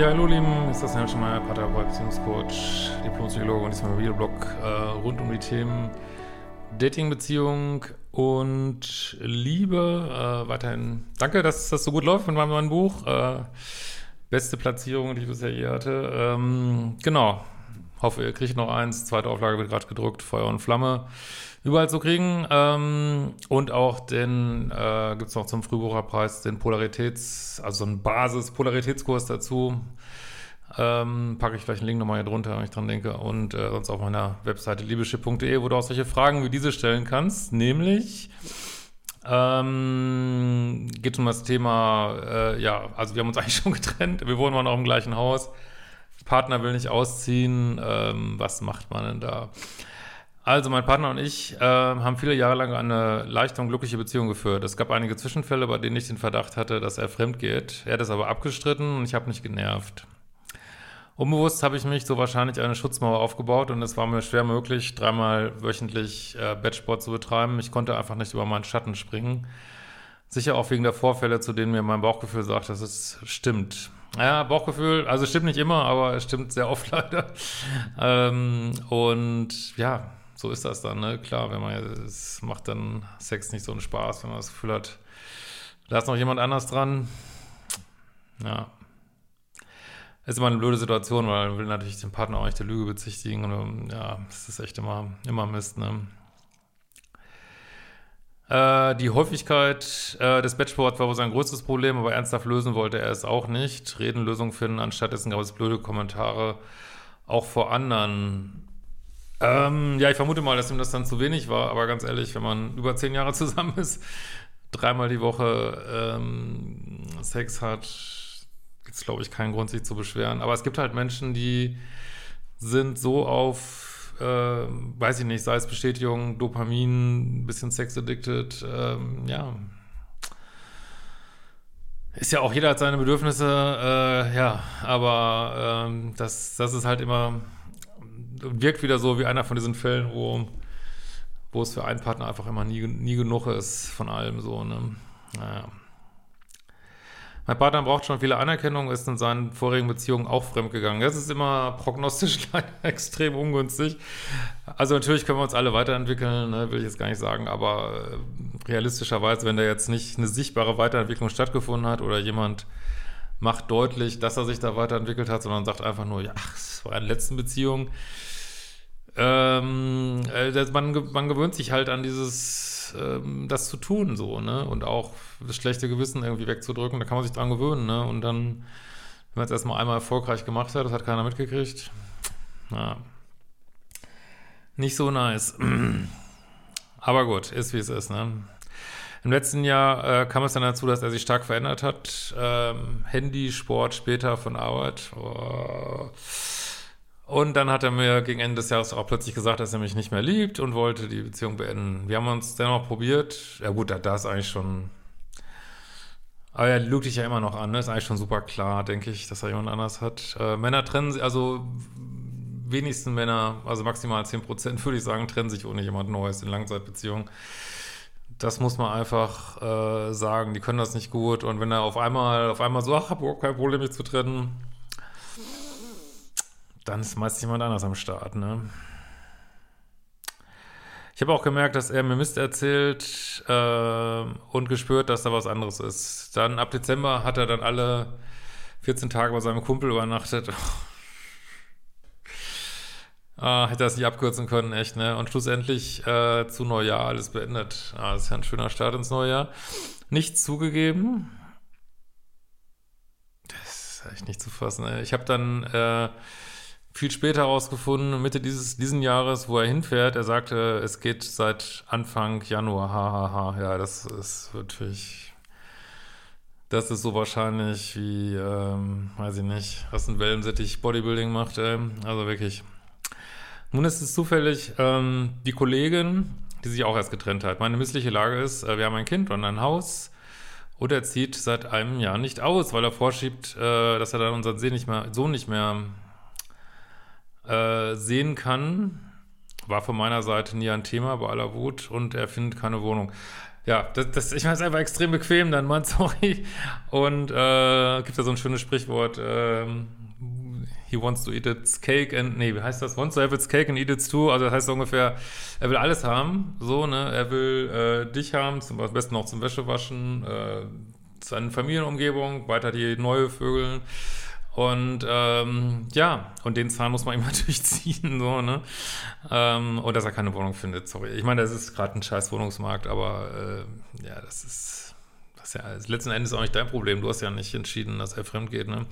Ja, hallo Lieben, ist das Herr Schmeier, Paartherapeut, Beziehungscoach, Diplompsychologe und diesmal Videoblog äh, rund um die Themen Dating, Beziehung und Liebe. Äh, weiterhin danke, dass das so gut läuft mit meinem neuen Buch. Äh, beste Platzierung, die ich bisher je hatte. Ähm, genau, hoffe, ihr kriegt noch eins. Zweite Auflage wird gerade gedruckt, Feuer und Flamme überall zu kriegen. Ähm, und auch den äh, gibt es noch zum Frühbucherpreis den Polaritäts-, also einen Basis-Polaritätskurs dazu. Ähm, packe ich vielleicht einen Link nochmal hier drunter, wenn ich dran denke. Und äh, sonst auf meiner Webseite liebeschip.de, wo du auch solche Fragen wie diese stellen kannst. Nämlich ähm, geht um das Thema, äh, ja, also wir haben uns eigentlich schon getrennt. Wir wohnen immer noch im gleichen Haus. Partner will nicht ausziehen. Ähm, was macht man denn da? Also mein Partner und ich äh, haben viele Jahre lang eine leichte und glückliche Beziehung geführt. Es gab einige Zwischenfälle, bei denen ich den Verdacht hatte, dass er fremd geht. Er hat es aber abgestritten und ich habe mich genervt. Unbewusst habe ich mich so wahrscheinlich eine Schutzmauer aufgebaut und es war mir schwer möglich, dreimal wöchentlich äh, Bettsport zu betreiben. Ich konnte einfach nicht über meinen Schatten springen. Sicher auch wegen der Vorfälle, zu denen mir mein Bauchgefühl sagt, dass es stimmt. Ja, Bauchgefühl, also stimmt nicht immer, aber es stimmt sehr oft leider. Ähm, und ja, so ist das dann, ne? Klar, wenn man es macht dann Sex nicht so einen Spaß, wenn man das Gefühl hat, da ist noch jemand anders dran. Ja. Ist immer eine blöde Situation, weil man will natürlich den Partner auch nicht der Lüge bezichtigen und ja, das ist echt immer, immer Mist, ne? Äh, die Häufigkeit äh, des Bettsports war wohl sein größtes Problem, aber ernsthaft lösen wollte er es auch nicht. Reden, Lösungen finden, anstatt dessen gab es blöde Kommentare auch vor anderen. Ähm, ja, ich vermute mal, dass ihm das dann zu wenig war, aber ganz ehrlich, wenn man über zehn Jahre zusammen ist, dreimal die Woche ähm, Sex hat, gibt es, glaube ich, keinen Grund, sich zu beschweren. Aber es gibt halt Menschen, die sind so auf, äh, weiß ich nicht, sei es Bestätigung, Dopamin, bisschen Sex-addicted, ähm, ja. Ist ja auch jeder hat seine Bedürfnisse, äh, ja, aber ähm, das, das ist halt immer wirkt wieder so wie einer von diesen Fällen, wo, wo es für einen Partner einfach immer nie, nie genug ist von allem so, ne? Naja. Mein Partner braucht schon viele Anerkennung, ist in seinen vorigen Beziehungen auch fremdgegangen. Das ist immer prognostisch extrem ungünstig. Also natürlich können wir uns alle weiterentwickeln, ne, will ich jetzt gar nicht sagen, aber äh, realistischerweise, wenn da jetzt nicht eine sichtbare Weiterentwicklung stattgefunden hat oder jemand macht deutlich, dass er sich da weiterentwickelt hat, sondern sagt einfach nur, ja, es war in der letzten Beziehung. Ähm, äh, das, man, man gewöhnt sich halt an dieses, ähm, das zu tun, so, ne? Und auch das schlechte Gewissen irgendwie wegzudrücken, da kann man sich dran gewöhnen, ne? Und dann, wenn man es erstmal einmal erfolgreich gemacht hat, das hat keiner mitgekriegt, na, nicht so nice. Aber gut, ist wie es ist, ne? Im letzten Jahr äh, kam es dann dazu, dass er sich stark verändert hat. Ähm, Handy, Sport, später von Arbeit. Oh. Und dann hat er mir gegen Ende des Jahres auch plötzlich gesagt, dass er mich nicht mehr liebt und wollte die Beziehung beenden. Wir haben uns dennoch probiert. Ja gut, da, da ist eigentlich schon... Aber er lügt dich ja immer noch an, ne? Ist eigentlich schon super klar, denke ich, dass er jemand anders hat. Äh, Männer trennen sich, also wenigsten Männer, also maximal 10% würde ich sagen, trennen sich ohne jemand Neues in Langzeitbeziehungen das muss man einfach äh, sagen. Die können das nicht gut. Und wenn er auf einmal, auf einmal so, ach, hab überhaupt kein Problem, mich zu trennen, dann ist meist jemand anders am Start, ne? Ich habe auch gemerkt, dass er mir Mist erzählt äh, und gespürt, dass da was anderes ist. Dann ab Dezember hat er dann alle 14 Tage bei seinem Kumpel übernachtet. Ah, hätte das nicht abkürzen können, echt, ne? Und schlussendlich äh, zu Neujahr alles beendet. Ah, das ist ja ein schöner Start ins neue Jahr. Nichts zugegeben. Das ist echt nicht zu fassen. Ey. Ich habe dann äh, viel später herausgefunden, Mitte dieses diesen Jahres, wo er hinfährt, er sagte, es geht seit Anfang Januar. Hahaha. Ha, ha. Ja, das ist natürlich. Das ist so wahrscheinlich wie, ähm, weiß ich nicht, was ein Wellensittich Bodybuilding macht. Ey. Also wirklich. Nun ist es zufällig, ähm, die Kollegin, die sich auch erst getrennt hat. Meine missliche Lage ist, äh, wir haben ein Kind und ein Haus und er zieht seit einem Jahr nicht aus, weil er vorschiebt, äh, dass er dann unseren Sohn nicht mehr, Sohn nicht mehr äh, sehen kann. War von meiner Seite nie ein Thema bei aller Wut und er findet keine Wohnung. Ja, das, das, ich meine, es ist einfach extrem bequem dann, Mann, sorry. Und äh, gibt da so ein schönes Sprichwort, ähm, he wants to eat its cake and, nee, wie heißt das? Wants to have its cake and eat its too. Also das heißt ungefähr, er will alles haben, so, ne? Er will äh, dich haben, zum am besten auch zum Wäschewaschen, äh, seine Familienumgebung, weiter die neue Vögel. Und ähm, ja, und den Zahn muss man ihm natürlich ziehen, so, ne? Ähm, und dass er keine Wohnung findet, sorry. Ich meine, das ist gerade ein scheiß Wohnungsmarkt, aber äh, ja, das ist, das ist ja letzten Endes auch nicht dein Problem. Du hast ja nicht entschieden, dass er fremd geht, ne?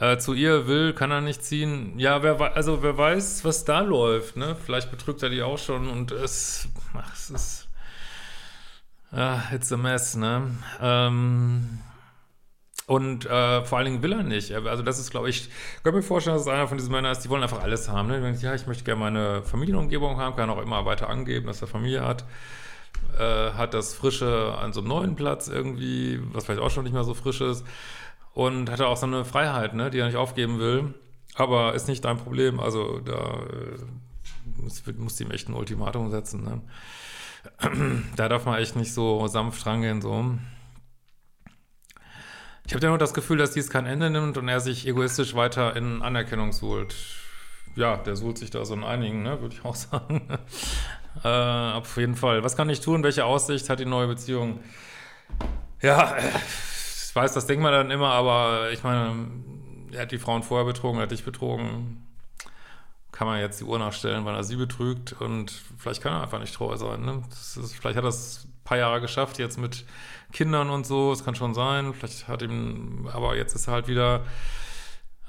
Äh, zu ihr will, kann er nicht ziehen. Ja, wer also wer weiß, was da läuft, ne? Vielleicht betrügt er die auch schon und es, ach, es ist, ja, it's a mess, ne? Ähm, und äh, vor allen Dingen will er nicht. Also das ist, glaube ich, kann mir vorstellen, dass es einer von diesen Männern ist, die wollen einfach alles haben. Ne? Ja, ich möchte gerne meine Familienumgebung haben, kann auch immer weiter angeben, dass er Familie hat. Äh, hat das Frische an so einem neuen Platz irgendwie, was vielleicht auch schon nicht mehr so frisch ist und hatte auch so eine Freiheit, ne, die er nicht aufgeben will. Aber ist nicht dein Problem. Also da äh, muss, muss ihm echt ein Ultimatum setzen. Ne? da darf man echt nicht so sanft rangehen. So. Ich habe nur das Gefühl, dass dies kein Ende nimmt und er sich egoistisch weiter in Anerkennung suhlt. Ja, der suhlt sich da so in einigen, ne, würde ich auch sagen. äh, auf jeden Fall. Was kann ich tun? Welche Aussicht hat die neue Beziehung? Ja, ich weiß, das denkt man dann immer, aber ich meine, er hat die Frauen vorher betrogen, er hat dich betrogen. Kann man jetzt die Uhr nachstellen, weil er sie betrügt und vielleicht kann er einfach nicht treu sein. Ne? Ist, vielleicht hat er es ein paar Jahre geschafft, jetzt mit Kindern und so, es kann schon sein. Vielleicht hat ihm, aber jetzt ist er halt wieder,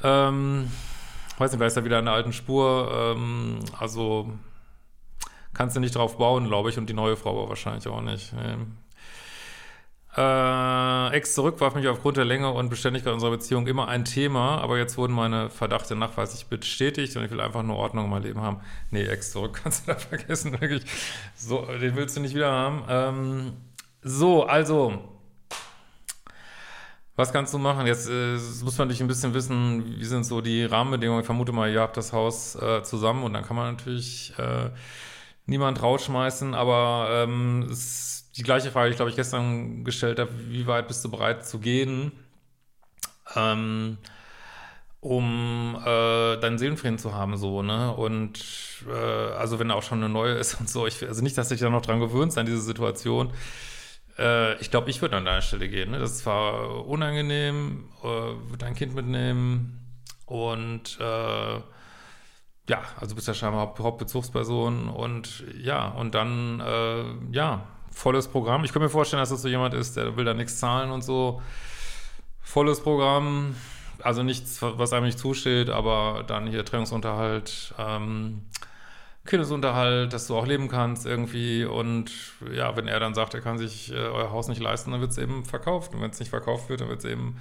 ähm, weiß nicht, vielleicht ist er wieder in der alten Spur. Ähm, also kannst du nicht drauf bauen, glaube ich, und die neue Frau aber wahrscheinlich auch nicht. Ähm, äh, Ex zurück warf mich aufgrund der Länge und Beständigkeit unserer Beziehung immer ein Thema, aber jetzt wurden meine Verdachte nachweislich bestätigt und ich will einfach nur Ordnung in meinem Leben haben. Nee, Ex zurück kannst du da vergessen, wirklich. So, den willst du nicht wieder haben. Ähm, so, also, was kannst du machen? Jetzt äh, muss man natürlich ein bisschen wissen, wie sind so die Rahmenbedingungen. Ich vermute mal, ihr habt das Haus äh, zusammen und dann kann man natürlich äh, niemand rausschmeißen, aber ähm, es die gleiche Frage, die ich glaube ich gestern gestellt habe, wie weit bist du bereit zu gehen, ähm, um äh, deinen Seelenfrieden zu haben, so, ne? Und äh, also wenn er auch schon eine neue ist und so, ich, also nicht, dass ich da noch dran gewöhnt an diese Situation. Äh, ich glaube, ich würde an deiner Stelle gehen. Ne? Das ist zwar unangenehm, äh, würde dein Kind mitnehmen und äh, ja, also bist ja scheinbar Haupt Hauptbezugsperson und ja, und dann, äh, ja, volles Programm. Ich kann mir vorstellen, dass das so jemand ist, der will da nichts zahlen und so. Volles Programm, also nichts, was einem nicht zusteht, aber dann hier Trennungsunterhalt, ähm, Kindesunterhalt, dass du auch leben kannst irgendwie. Und ja, wenn er dann sagt, er kann sich äh, euer Haus nicht leisten, dann wird es eben verkauft. Und wenn es nicht verkauft wird, dann wird es eben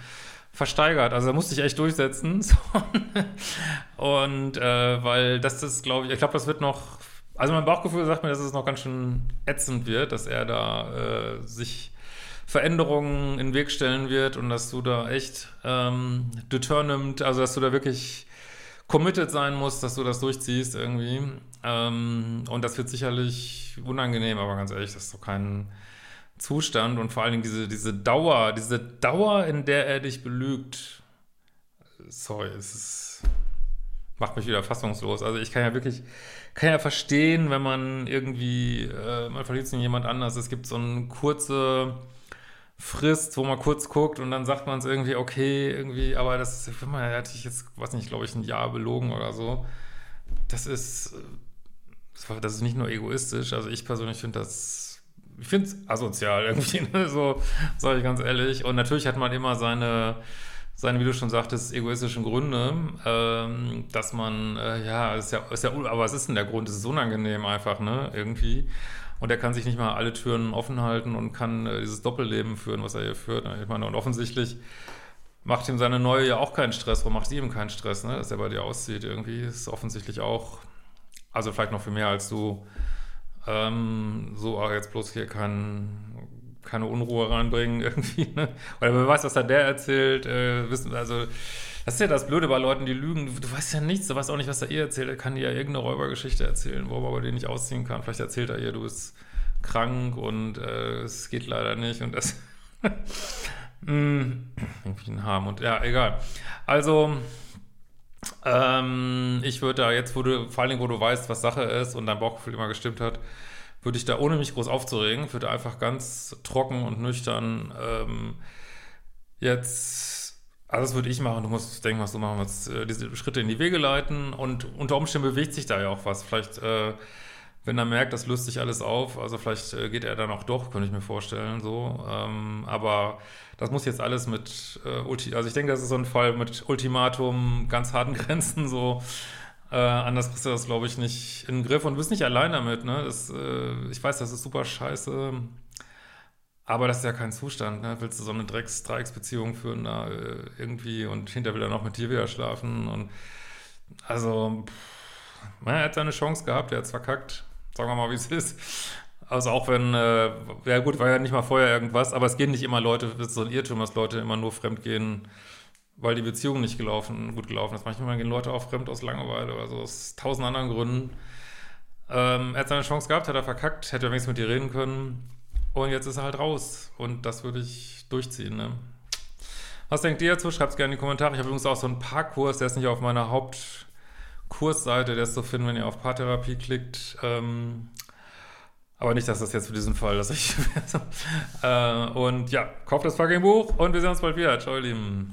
versteigert. Also da musste ich echt durchsetzen. und äh, weil das ist, glaube ich, ich glaube, das wird noch also mein Bauchgefühl sagt mir, dass es noch ganz schön ätzend wird, dass er da äh, sich Veränderungen in den Weg stellen wird und dass du da echt ähm, determined, also dass du da wirklich committed sein musst, dass du das durchziehst irgendwie. Ähm, und das wird sicherlich unangenehm, aber ganz ehrlich, das ist doch kein Zustand und vor allen Dingen diese, diese Dauer, diese Dauer, in der er dich belügt. Sorry, es ist, macht mich wieder fassungslos. Also ich kann ja wirklich kann ja verstehen, wenn man irgendwie, äh, man verliert sich in jemand anders. Es gibt so eine kurze Frist, wo man kurz guckt und dann sagt man es irgendwie, okay, irgendwie, aber das ist, man, hatte ich jetzt, weiß nicht, glaube ich, ein Jahr belogen oder so. Das ist, das ist nicht nur egoistisch, also ich persönlich finde das, ich finde es asozial irgendwie, ne? so, sage ich ganz ehrlich. Und natürlich hat man immer seine, seine, wie du schon sagtest, egoistischen Gründe, ähm, dass man, äh, ja, ist ja, ist ja, aber was ist denn der Grund? Es ist unangenehm einfach, ne, irgendwie. Und er kann sich nicht mal alle Türen offen halten und kann äh, dieses Doppelleben führen, was er hier führt. Ich meine, und offensichtlich macht ihm seine Neue ja auch keinen Stress. Warum macht sie ihm keinen Stress, ne, dass er bei dir aussieht? Irgendwie ist offensichtlich auch, also vielleicht noch viel mehr als du, ähm, so, aber jetzt bloß hier kein, keine Unruhe reinbringen irgendwie. Ne? Oder wer weiß, was da der erzählt. Äh, wissen, also das ist ja das Blöde bei Leuten, die lügen. Du, du weißt ja nichts, du weißt auch nicht, was er ihr erzählt. Er kann dir ja irgendeine Räubergeschichte erzählen, worüber er dir nicht ausziehen kann. Vielleicht erzählt er ihr, du bist krank und äh, es geht leider nicht und das mm, irgendwie ein Harm und ja, egal. Also ähm, ich würde da jetzt, wo du, vor Dingen, wo du weißt, was Sache ist und dein Bauchgefühl immer gestimmt hat, würde ich da, ohne mich groß aufzuregen, würde einfach ganz trocken und nüchtern ähm, jetzt, also das würde ich machen, du musst denken, was du machen willst, äh, diese Schritte in die Wege leiten und unter Umständen bewegt sich da ja auch was. Vielleicht, äh, wenn er merkt, das löst sich alles auf, also vielleicht äh, geht er dann auch doch, könnte ich mir vorstellen, so. Ähm, aber das muss jetzt alles mit, äh, Ulti also ich denke, das ist so ein Fall mit Ultimatum, ganz harten Grenzen, so äh, anders kriegst du das, glaube ich, nicht in den Griff und bist nicht allein damit. Ne? Das, äh, ich weiß, das ist super scheiße. Aber das ist ja kein Zustand. Ne? Willst du so eine Dreiecksbeziehung führen da äh, irgendwie und hinterher will er noch mit dir wieder schlafen? Und also, pff, er hat seine Chance gehabt, er hat es verkackt. Sagen wir mal, wie es ist. Also auch wenn, äh, ja gut, war ja nicht mal vorher irgendwas, aber es gehen nicht immer Leute, das ist so ein Irrtum, dass Leute immer nur fremd gehen, weil die Beziehung nicht gelaufen, gut gelaufen ist. Manchmal gehen Leute auch fremd aus Langeweile oder so, aus tausend anderen Gründen. Ähm, er hat seine Chance gehabt, hat er verkackt, hätte wenigstens mit dir reden können. Und jetzt ist er halt raus. Und das würde ich durchziehen. Ne? Was denkt ihr dazu? Schreibt es gerne in die Kommentare. Ich habe übrigens auch so einen Parkkurs, der ist nicht auf meiner Hauptkursseite, der ist zu finden, wenn ihr auf Paartherapie klickt. Ähm, aber nicht, dass das jetzt für diesen Fall, dass ich. äh, und ja, kauft das fucking Buch und wir sehen uns bald wieder. Ciao, ihr Lieben.